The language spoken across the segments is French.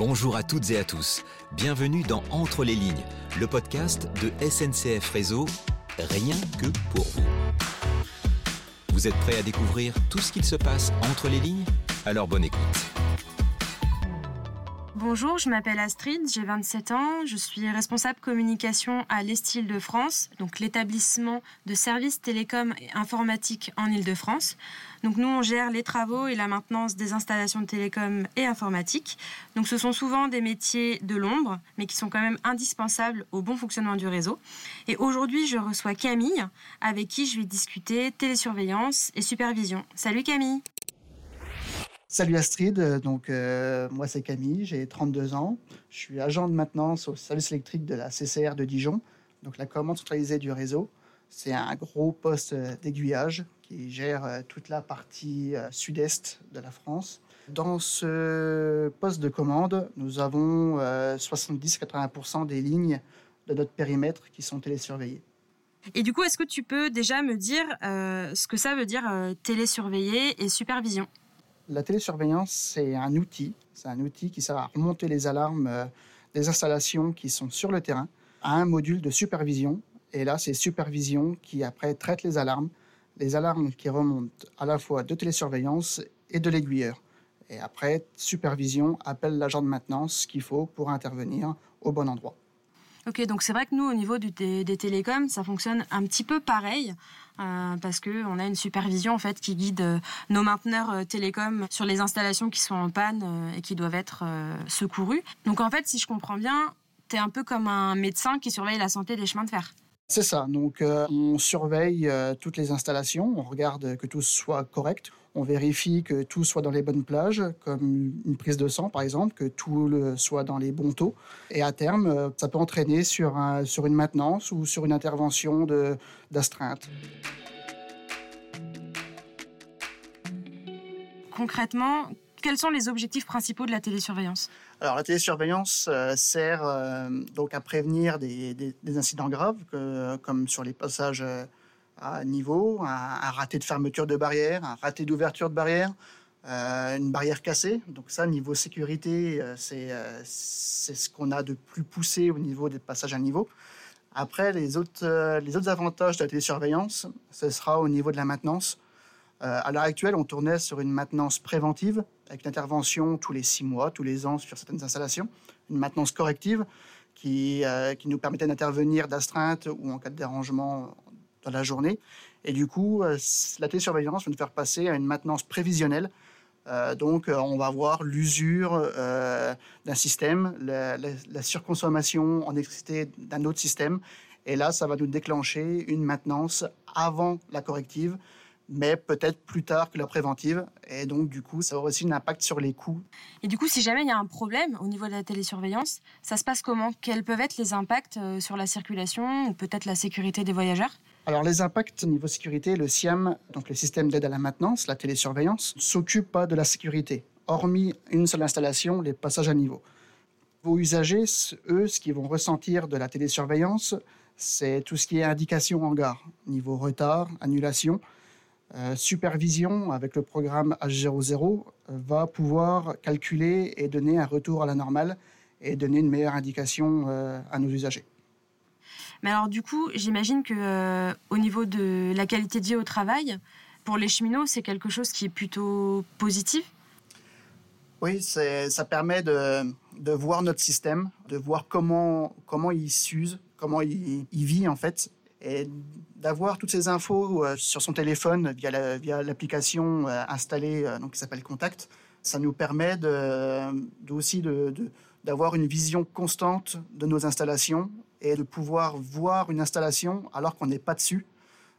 Bonjour à toutes et à tous. Bienvenue dans Entre les lignes, le podcast de SNCF Réseau, rien que pour vous. Vous êtes prêts à découvrir tout ce qu'il se passe entre les lignes? Alors bonne écoute. Bonjour, je m'appelle Astrid, j'ai 27 ans, je suis responsable communication à l'Estil de France, donc l'établissement de services télécom et informatique en Île-de-France. Donc nous, on gère les travaux et la maintenance des installations de télécom et informatique. Donc ce sont souvent des métiers de l'ombre, mais qui sont quand même indispensables au bon fonctionnement du réseau. Et aujourd'hui, je reçois Camille, avec qui je vais discuter télésurveillance et supervision. Salut Camille Salut Astrid, donc euh, moi c'est Camille, j'ai 32 ans, je suis agent de maintenance au service électrique de la CCR de Dijon, donc la commande centralisée du réseau. C'est un gros poste d'aiguillage qui gère euh, toute la partie euh, sud-est de la France. Dans ce poste de commande, nous avons 70-80% des lignes de notre périmètre qui sont télésurveillées. Et du coup, est-ce que tu peux déjà me dire ce que ça veut dire télésurveiller et supervision? La télésurveillance, c'est un outil. C'est un outil qui sert à remonter les alarmes euh, des installations qui sont sur le terrain à un module de supervision. Et là, c'est supervision qui après traite les alarmes, les alarmes qui remontent à la fois de télésurveillance et de l'aiguilleur. Et après, supervision appelle l'agent de maintenance qu'il faut pour intervenir au bon endroit. Ok, donc c'est vrai que nous, au niveau des, télécoms, ça fonctionne un petit peu pareil. Euh, parce que on a une supervision en fait qui guide euh, nos mainteneurs euh, télécoms sur les installations qui sont en panne et qui doivent être secourus. Donc en fait, si je comprends bien, tu es un peu comme un médecin qui surveille la santé des chemins de fer. C'est ça. Donc, on surveille toutes les installations, on regarde que tout soit correct, on vérifie que tout soit dans les bonnes plages, comme une prise de sang par exemple, que tout le soit dans les bons taux. Et à terme, ça peut entraîner sur, sur une maintenance ou sur une intervention d'astreinte. concrètement, quels sont les objectifs principaux de la télésurveillance? Alors la télésurveillance euh, sert euh, donc à prévenir des, incidents graves comme sur les passages euh, à niveau, un, raté de fermeture de barrière, un raté d'ouverture de barrière, une barrière cassée. Donc ça, niveau sécurité, c'est ce qu'on a de plus poussé au niveau des passages à niveau. Après, les autres, les autres avantages de la télésurveillance, ce sera au niveau de la maintenance. Euh, à l'heure actuelle, on tournait sur une maintenance préventive, avec une intervention tous les six mois, tous les ans sur certaines installations, une maintenance corrective qui, euh, nous permettait d'intervenir d'astreinte ou en cas de dérangement dans la journée. Et du coup, euh, la télésurveillance va nous faire passer à une maintenance prévisionnelle. donc, on va voir l'usure d'un système, la, la, surconsommation en électricité d'un autre système. Et là, ça va nous déclencher une maintenance avant la corrective mais peut-être plus tard que la préventive. Et donc, du coup, ça aura aussi un impact sur les coûts. Et du coup, si jamais il y a un problème au niveau de la télésurveillance, ça se passe comment? Quels peuvent être les impacts euh, sur la circulation ou peut-être la sécurité des voyageurs? Alors les impacts au niveau sécurité, le SIAM, donc le système d'aide à la maintenance, la télésurveillance, s'occupe pas de la sécurité, hormis une seule installation, les passages à niveau. Vos usagers, eux, ce qu'ils vont ressentir de la télésurveillance, c'est tout ce qui est indication en gare, niveau retard, annulation. Euh, supervision avec le programme H00 euh, va pouvoir calculer et donner un retour à la normale et donner une meilleure indication euh, à nos usagers. Mais alors du coup, j'imagine que au niveau de la qualité de vie au travail, pour les cheminots, c'est quelque chose qui est plutôt positif? Oui, ça permet de, de, voir notre système, de voir comment, comment il s'use, comment il, il vit en fait, et d'avoir toutes ces infos euh, sur son téléphone via la, via l'application euh, installée euh, donc qui s'appelle Contact, ça nous permet de, aussi d'avoir une vision constante de nos installations et de pouvoir voir une installation alors qu'on n'est pas dessus,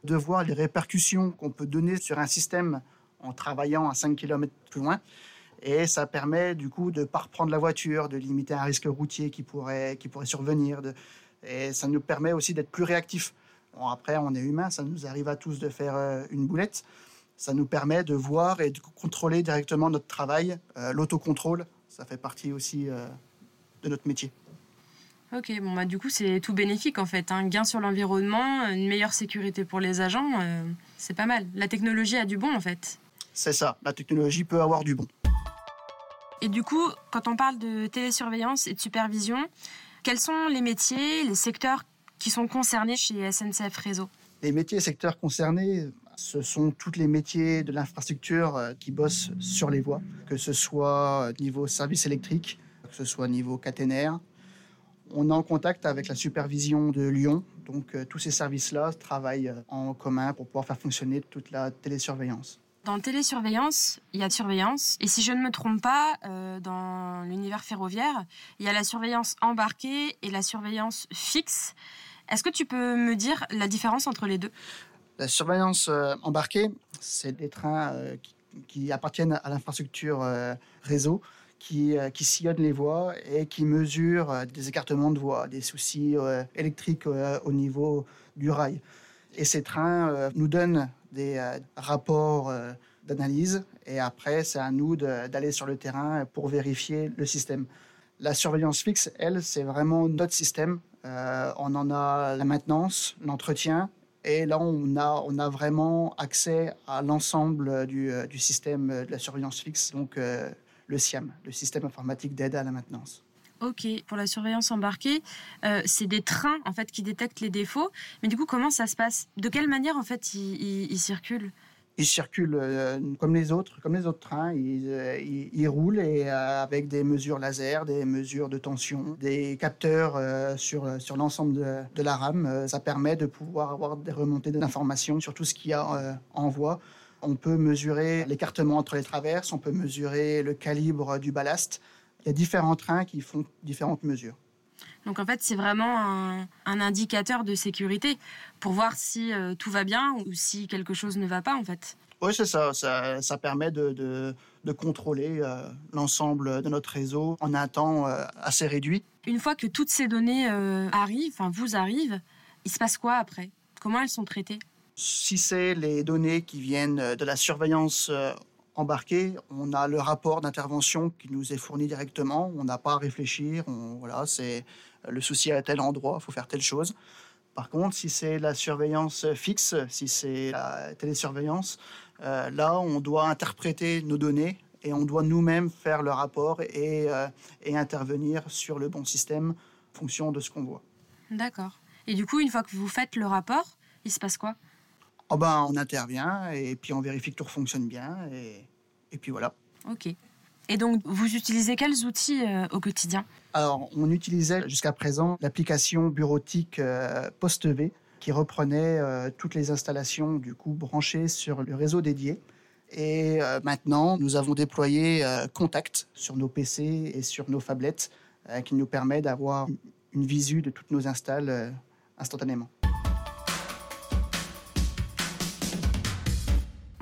de voir les répercussions qu'on peut donner sur un système en travaillant à 5 km plus loin. Et ça permet du coup de ne pas reprendre la voiture, de limiter un risque routier qui pourrait, survenir. Et ça nous permet aussi d'être plus réactifs. Bon, après, on est humain, ça nous arrive à tous de faire euh, une boulette. Ça nous permet de voir et de contrôler directement notre travail. Euh, l'autocontrôle, ça fait partie aussi euh, de notre métier. Ok, bon bah du coup c'est tout bénéfique en fait, un gain sur l'environnement, une meilleure sécurité pour les agents, c'est pas mal. La technologie a du bon en fait. C'est ça, la technologie peut avoir du bon. Et du coup, quand on parle de télésurveillance et de supervision, quels sont les métiers, les secteurs qui sont concernés chez SNCF Réseau Les métiers et secteurs concernés, ce sont tous les métiers de l'infrastructure euh, qui bossent sur les voies, que ce soit niveau service électrique, que ce soit niveau caténaire. On est en contact avec la supervision de Lyon, donc euh, tous ces services-là travaillent euh, en commun pour pouvoir faire fonctionner toute la télésurveillance. Dans télésurveillance, il y a de surveillance. Et si je ne me trompe pas, euh, dans l'univers ferroviaire, il y a la surveillance embarquée et la surveillance fixe. Est-ce que tu peux me dire la différence entre les deux? La surveillance euh, embarquée, c'est des trains euh, qui, appartiennent à l'infrastructure euh, réseau, qui, qui sillonnent les voies et qui mesurent des écartements de voies, des soucis électriques au niveau du rail. Et ces trains nous donnent des rapports d'analyse et après, c'est à nous d'aller sur le terrain pour vérifier le système. La surveillance fixe, elle, c'est vraiment notre système. Euh, on en a la maintenance, l'entretien, et là, on a, on a vraiment accès à l'ensemble du, euh, du système de la surveillance fixe, donc euh, le SIAM, le système informatique d'aide à la maintenance. Ok, pour la surveillance embarquée, c'est des trains en fait qui détectent les défauts. Mais du coup, comment ça se passe? De quelle manière en fait ils circulent? Ils circulent euh, comme les autres, comme les autres trains. Ils, euh, ils- roulent et euh, avec des mesures laser, des mesures de tension, des capteurs sur, sur l'ensemble de, de la rame. Ça permet de pouvoir avoir des remontées d'informations sur tout ce qu'il y a en voie. On peut mesurer l'écartement entre les traverses, on peut mesurer le calibre du ballast. Il y a différents trains qui font différentes mesures. Donc en fait, c'est vraiment un, un indicateur de sécurité pour voir si euh, tout va bien ou si quelque chose ne va pas en fait. Oui, c'est ça. ça. ça permet de, de- de contrôler euh, l'ensemble de notre réseau en un temps euh, assez réduit. Une fois que toutes ces données arrivent, enfin vous arrivent, il se passe quoi après? Comment elles sont traitées? Si c'est les données qui viennent de la surveillance embarquée, on a le rapport d'intervention qui nous est fourni directement. On n'a pas à réfléchir. On, voilà, c'est le souci à tel endroit, il faut faire telle chose. Par contre, si c'est la surveillance fixe, si c'est la télésurveillance, euh, là, on doit interpréter nos données et on doit nous-mêmes faire le rapport et, euh, et intervenir sur le bon système en fonction de ce qu'on voit. D'accord. Et du coup, une fois que vous faites le rapport, il se passe quoi? Oh ben, on intervient et puis on vérifie que tout fonctionne bien et, et puis voilà. Ok. Et donc, vous utilisez quels outils euh, au quotidien? Alors, on utilisait jusqu'à présent l'application bureautique euh, qui reprenait euh, toutes les installations du coup branchées sur le réseau dédié. Et euh, maintenant, nous avons déployé Contact sur nos PC et sur nos phablettes qui nous permet d'avoir une visu de toutes nos installs euh, instantanément.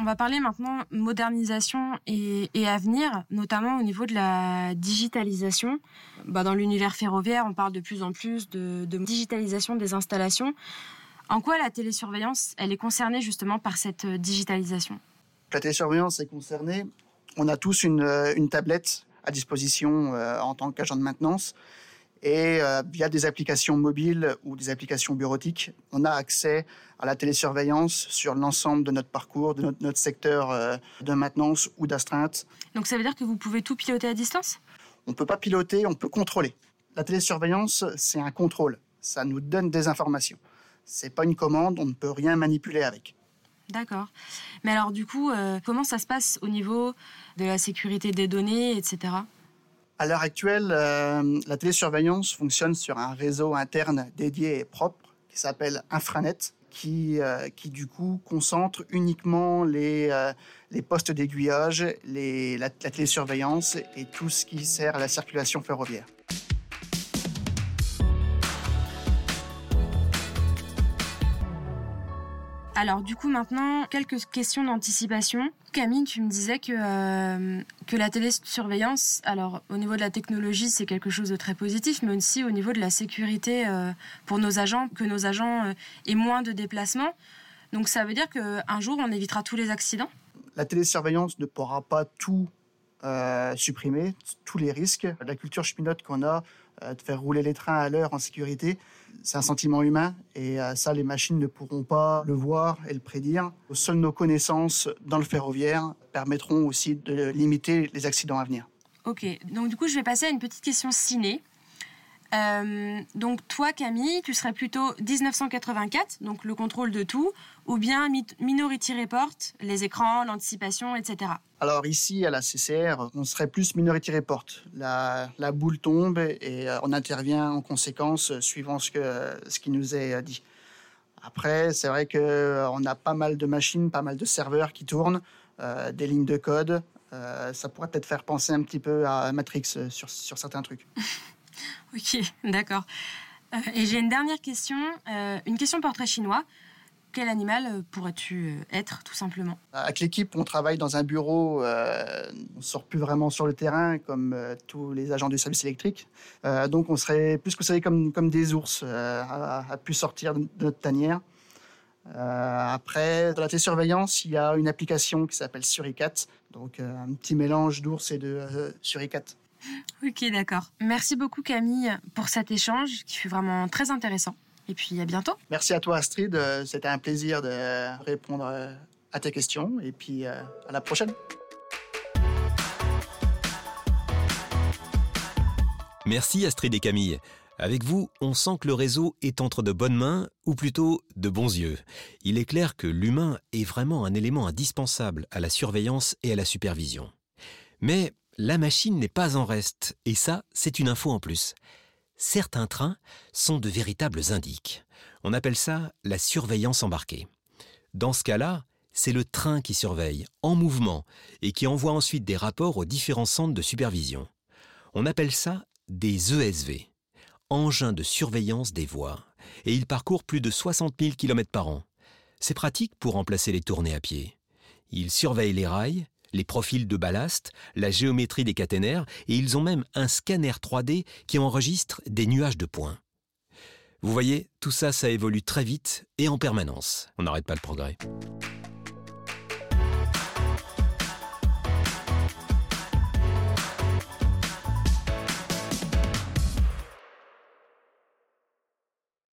On va parler maintenant modernisation et, avenir, notamment au niveau de la digitalisation. Bah, dans l'univers ferroviaire, on parle de plus en plus de, digitalisation des installations. En quoi la télésurveillance, elle est concernée justement par cette euh, digitalisation? La télésurveillance est concernée. On a tous une, euh, tablette à disposition euh, en tant qu'agent de maintenance. Et euh, via des applications mobiles ou des applications bureautiques, on a accès à la télésurveillance sur l'ensemble de notre parcours, de notre, notre secteur euh, de maintenance ou d'astreinte. Donc ça veut dire que vous pouvez tout piloter à distance? On ne peut pas piloter, on peut contrôler. La télésurveillance, c'est un contrôle. Ça nous donne des informations. C'est pas une commande, on ne peut rien manipuler avec. D'accord. Mais alors du coup, euh, comment ça se passe au niveau de la sécurité des données, etc. À l'heure actuelle, euh, la télésurveillance fonctionne sur un réseau interne dédié et propre qui s'appelle Infranet, qui, euh, qui du coup concentre uniquement les, euh, les postes d'aiguillage, la, la télésurveillance et tout ce qui sert à la circulation ferroviaire. Alors du coup maintenant, quelques questions d'anticipation. Camille, tu me disais que, euh, que la télésurveillance, alors au niveau de la technologie, c'est quelque chose de très positif, mais aussi au niveau de la sécurité euh, pour nos agents, que nos agents euh, aient moins de déplacements. Donc ça veut dire qu'un jour, on évitera tous les accidents? La télésurveillance ne pourra pas tout supprimer, tous les risques. La culture cheminote qu'on a de faire rouler les trains à l'heure en sécurité, c'est un sentiment humain et euh, ça, les machines ne pourront pas le voir et le prédire. Seules nos connaissances dans le ferroviaire permettront aussi de limiter les accidents à venir. Ok, donc du coup, je vais passer à une petite question ciné. Euh, donc toi, Camille, tu serais plutôt 1984, donc le contrôle de tout, ou bien Minority Report, les écrans, l'anticipation, etc. Alors ici, à la CCR, on serait plus Minority Report. La, boule tombe et euh, on intervient en conséquence suivant ce, que, ce qui nous est dit. Après, c'est vrai qu'on euh, a pas mal de machines, pas mal de serveurs qui tournent, des lignes de code. ça pourrait peut-être faire penser un petit peu à Matrix sur, sur certains trucs. Ok, d'accord. Euh, et j'ai une dernière question, euh, une question portrait chinois. Quel animal euh, pourrais-tu être, tout simplement? Avec l'équipe, on travaille dans un bureau, on ne sort plus vraiment sur le terrain comme tous les agents du service électrique. donc on serait plus que savez comme, comme des ours à, à, pu sortir de notre tanière. après, dans la télésurveillance, il y a une application qui s'appelle Suricat, donc un petit mélange d'ours et de Suricat. Ok, d'accord. Merci beaucoup Camille pour cet échange qui fut vraiment très intéressant. Et puis à bientôt. Merci à toi Astrid, euh, c'était un plaisir de répondre euh, à tes questions et puis euh, à la prochaine. Merci Astrid et Camille. Avec vous, on sent que le réseau est entre de bonnes mains, ou plutôt de bons yeux. Il est clair que l'humain est vraiment un élément indispensable à la surveillance et à la supervision. Mais la machine n'est pas en reste, et ça, c'est une info en plus. Certains trains sont de véritables indiques. On appelle ça la surveillance embarquée. Dans ce cas-là, c'est le train qui surveille, en mouvement, et qui envoie ensuite des rapports aux différents centres de supervision. On appelle ça des ESV, engins de surveillance des voies, et ils parcourent plus de 60 000 km par an. C'est pratique pour remplacer les tournées à pied. Ils surveillent les rails, les profils de ballast, la géométrie des caténaires, et ils ont même un scanner 3D qui enregistre des nuages de points. Vous voyez, tout ça, ça évolue très vite et en permanence. On n'arrête pas le progrès.